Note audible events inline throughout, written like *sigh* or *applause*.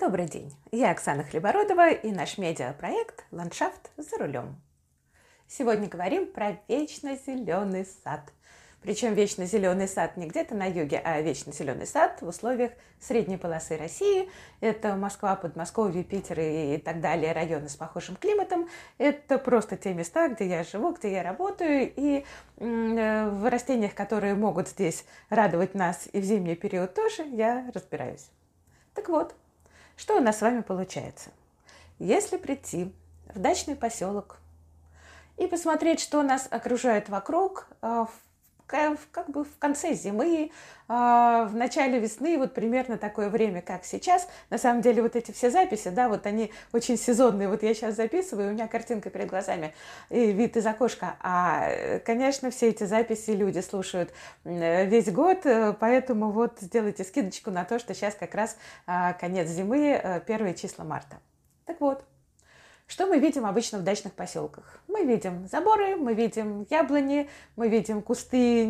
Добрый день, я Оксана Хлебородова и наш медиапроект «Ландшафт за рулем». Сегодня говорим про вечно зеленый сад. Причем вечно зеленый сад не где-то на юге, а вечно зеленый сад в условиях средней полосы России. Это Москва, Подмосковье, Питер и так далее, районы с похожим климатом. Это просто те места, где я живу, где я работаю. И э, в растениях, которые могут здесь радовать нас и в зимний период тоже, я разбираюсь. Так вот, что у нас с вами получается? Если прийти в дачный поселок и посмотреть, что нас окружает вокруг, а, как бы в конце зимы, а, в начале весны, вот примерно такое время, как сейчас. На самом деле вот эти все записи, да, вот они очень сезонные. Вот я сейчас записываю, у меня картинка перед глазами и вид из окошка. А, конечно, все эти записи люди слушают весь год, э, поэтому вот сделайте скидочку на то, что сейчас как раз а, конец зимы, э, первые числа марта. Так вот, что мы видим обычно в дачных поселках? Мы видим заборы, мы видим яблони, мы видим кусты,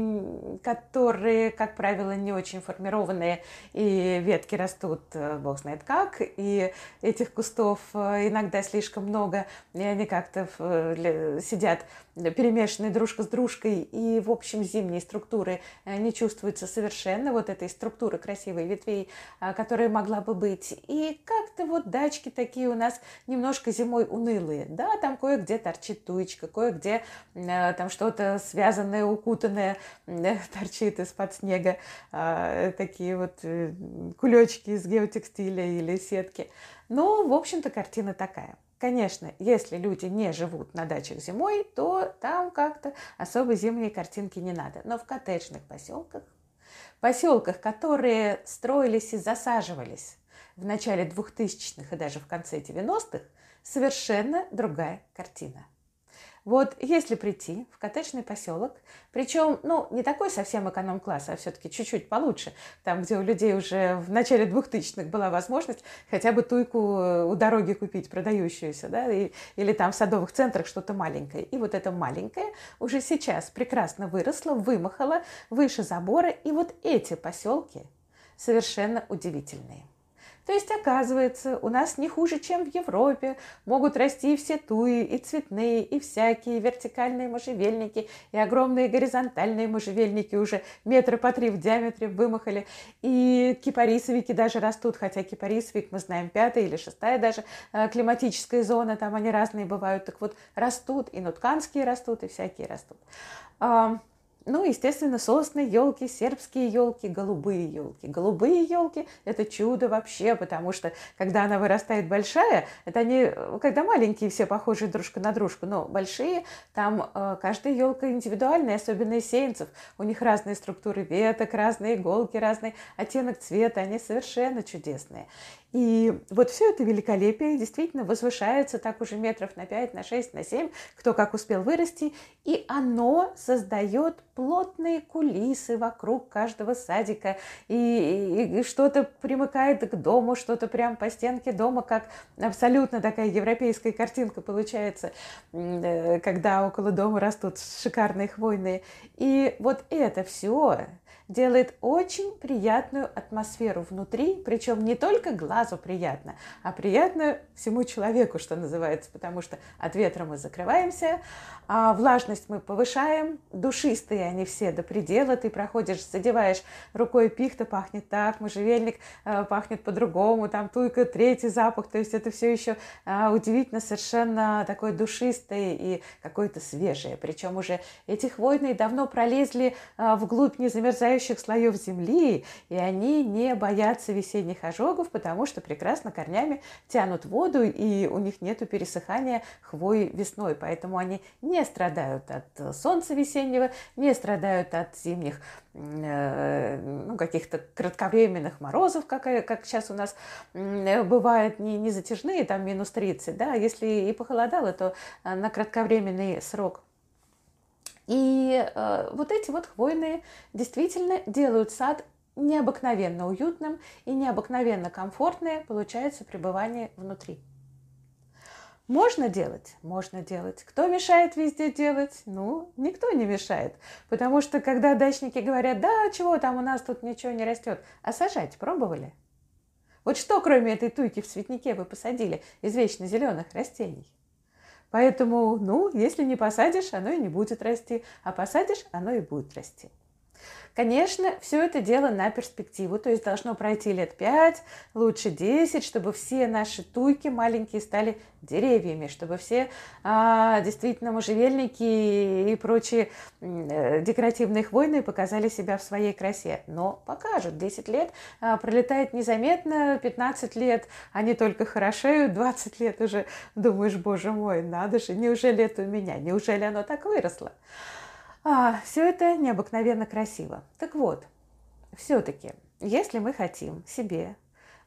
которые, как правило, не очень формированные, и ветки растут, э, бог знает как, и этих кустов э, иногда слишком много, и они как-то э, сидят перемешанные дружка с дружкой, и, в общем, зимние структуры не чувствуются совершенно, вот этой структуры красивой ветвей, которая могла бы быть. И как-то вот дачки такие у нас немножко зимой унылые. Да, там кое-где торчит туечка, кое-где э, там что-то связанное, укутанное э, *laughs* торчит из-под снега. Э, такие вот э, кулечки из геотекстиля или сетки. Ну, в общем-то, картина такая. Конечно, если люди не живут на дачах зимой, то там как-то особо зимние картинки не надо. Но в коттеджных поселках, поселках, которые строились и засаживались в начале 2000-х и даже в конце 90-х, совершенно другая картина. Вот если прийти в коттеджный поселок, причем, ну, не такой совсем эконом-класс, а все-таки чуть-чуть получше, там, где у людей уже в начале 2000-х была возможность хотя бы туйку у дороги купить, продающуюся, да, и, или там в садовых центрах что-то маленькое. И вот это маленькое уже сейчас прекрасно выросло, вымахало выше забора, и вот эти поселки совершенно удивительные. То есть, оказывается, у нас не хуже, чем в Европе. Могут расти все туи, и цветные, и всякие вертикальные можжевельники, и огромные горизонтальные можжевельники уже метра по три в диаметре вымахали. И кипарисовики даже растут, хотя кипарисовик, мы знаем, пятая или шестая даже э, климатическая зона, там они разные бывают. Так вот, растут, и нутканские растут, и всякие растут. Ну, естественно, сосны, елки, сербские елки, голубые елки. Голубые елки – это чудо вообще, потому что когда она вырастает большая, это они, когда маленькие все похожи дружка на дружку, но большие, там э, каждая елка индивидуальная, особенно сеянцев. У них разные структуры веток, разные иголки, разный оттенок цвета, они совершенно чудесные. И вот все это великолепие действительно возвышается так уже метров на 5, на 6, на 7, кто как успел вырасти, и оно создает плотные кулисы вокруг каждого садика, и, и, и что-то примыкает к дому, что-то прям по стенке дома, как абсолютно такая европейская картинка получается, э, когда около дома растут шикарные хвойные. И вот это все делает очень приятную атмосферу внутри, причем не только глазу приятно, а приятно всему человеку, что называется, потому что от ветра мы закрываемся, а влажность мы повышаем, душистые они все до предела, ты проходишь, задеваешь рукой пихта, пахнет так, можжевельник э, пахнет по-другому, там туйка, третий запах, то есть это все еще э, удивительно совершенно такое душистое и какое-то свежее, причем уже эти хвойные давно пролезли э, вглубь незамерзающих окружающих слоев земли, и они не боятся весенних ожогов, потому что прекрасно корнями тянут воду, и у них нет пересыхания хвои весной, поэтому они не страдают от солнца весеннего, не страдают от зимних э, ну, каких-то кратковременных морозов, как, как сейчас у нас бывает, не, не затяжные, там минус 30, да, если и похолодало, то на кратковременный срок и э, вот эти вот хвойные действительно делают сад необыкновенно уютным и необыкновенно комфортное получается пребывание внутри. Можно делать? Можно делать. Кто мешает везде делать? Ну, никто не мешает. Потому что когда дачники говорят, да, чего там у нас тут ничего не растет, а сажать пробовали? Вот что, кроме этой туйки в цветнике, вы посадили из вечно зеленых растений? Поэтому, ну, если не посадишь, оно и не будет расти, а посадишь, оно и будет расти. Конечно, все это дело на перспективу, то есть должно пройти лет 5, лучше 10, чтобы все наши туйки маленькие стали деревьями, чтобы все а, действительно можжевельники и прочие э, декоративные хвойные показали себя в своей красе. Но покажут. 10 лет а, пролетает незаметно, 15 лет они только хорошеют, 20 лет уже думаешь, боже мой, надо же, неужели это у меня, неужели оно так выросло? А, все это необыкновенно красиво. Так вот, все-таки, если мы хотим себе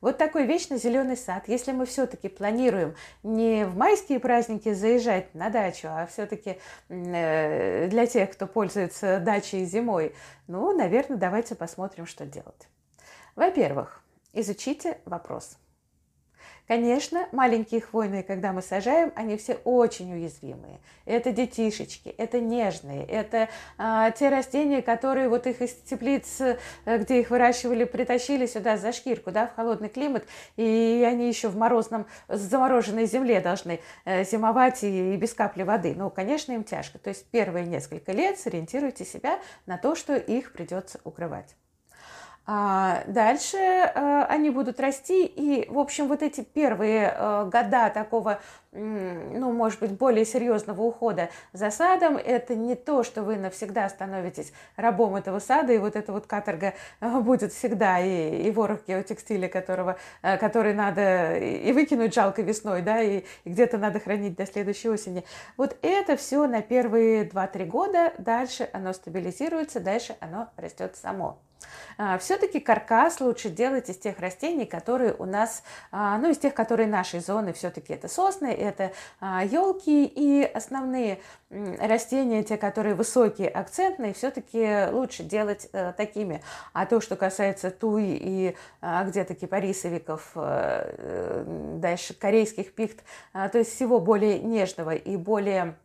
вот такой вечно зеленый сад, если мы все-таки планируем не в майские праздники заезжать на дачу, а все-таки э, для тех, кто пользуется дачей зимой, ну, наверное, давайте посмотрим, что делать. Во-первых, изучите вопрос – Конечно, маленькие хвойные, когда мы сажаем, они все очень уязвимые. Это детишечки, это нежные, это а, те растения, которые вот их из теплиц, э, где их выращивали, притащили сюда за шкирку, да, в холодный климат, и они еще в морозном, замороженной земле должны э, зимовать и, и без капли воды. Ну, конечно, им тяжко. То есть первые несколько лет сориентируйте себя на то, что их придется укрывать. А дальше э, они будут расти, и, в общем, вот эти первые э, года такого, ну, может быть, более серьезного ухода за садом, это не то, что вы навсегда становитесь рабом этого сада, и вот эта вот каторга э, будет всегда, и, и ворох геотекстиля, которого, который надо и выкинуть жалко весной, да, и, и где-то надо хранить до следующей осени. Вот это все на первые 2-3 года, дальше оно стабилизируется, дальше оно растет само. А, Все-таки каркас лучше делать из тех растений, которые у нас, а, ну, из тех, которые нашей зоны, все-таки это сосны, это елки и основные растения, те, которые высокие, акцентные, все-таки лучше делать э, такими. А то, что касается туи и а, где-то кипарисовиков, э, э, дальше корейских пихт, то есть всего более нежного и более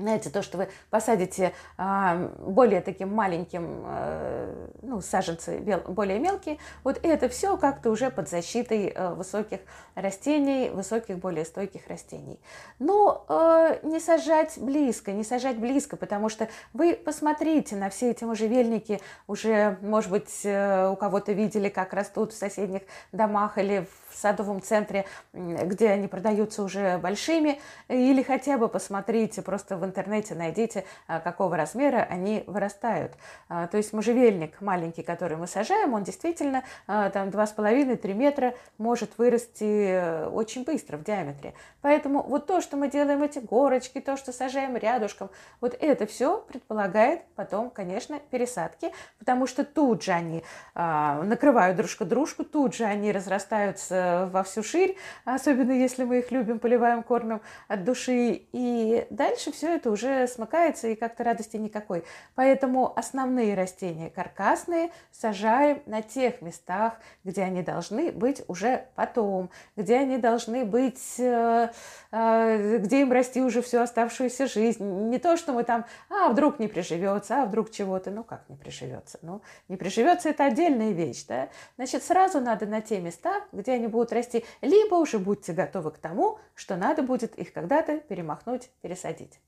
знаете, то, что вы посадите а, более таким маленьким, а, ну, саженцы более мелкие, вот это все как-то уже под защитой а, высоких растений, высоких, более стойких растений. Но а, не сажать близко, не сажать близко, потому что вы посмотрите на все эти можжевельники, уже, может быть, у кого-то видели, как растут в соседних домах или в садовом центре, где они продаются уже большими, или хотя бы посмотрите просто в интернете найдите, а, какого размера они вырастают. А, то есть можжевельник маленький, который мы сажаем, он действительно а, там 2,5-3 метра может вырасти э, очень быстро в диаметре. Поэтому вот то, что мы делаем эти горочки, то, что сажаем рядышком, вот это все предполагает потом, конечно, пересадки, потому что тут же они накрывают дружка дружку, тут же они разрастаются во всю ширь, особенно если мы их любим, поливаем, кормим от души. И дальше все это уже смыкается и как-то радости никакой. Поэтому основные растения каркасные сажаем на тех местах, где они должны быть уже потом, где они должны быть, э, э, где им расти уже всю оставшуюся жизнь. Не то, что мы там, а вдруг не приживется, а вдруг чего-то, ну как не приживется? Ну, не приживется это отдельная вещь, да? Значит, сразу надо на те места, где они будут расти, либо уже будьте готовы к тому, что надо будет их когда-то перемахнуть, пересадить.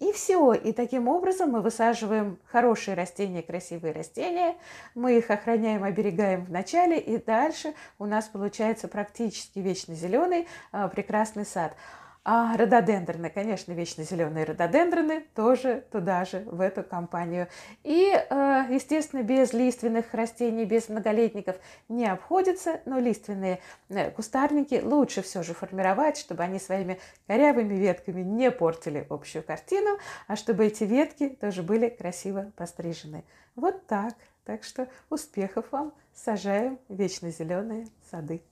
И все. И таким образом мы высаживаем хорошие растения, красивые растения. Мы их охраняем, оберегаем в начале. И дальше у нас получается практически вечно зеленый а, прекрасный сад. А рододендроны, конечно, вечно зеленые рододендроны тоже туда же, в эту компанию. И, э, естественно, без лиственных растений, без многолетников не обходится, но лиственные э, кустарники лучше все же формировать, чтобы они своими корявыми ветками не портили общую картину, а чтобы эти ветки тоже были красиво пострижены. Вот так. Так что успехов вам! Сажаем вечно зеленые сады.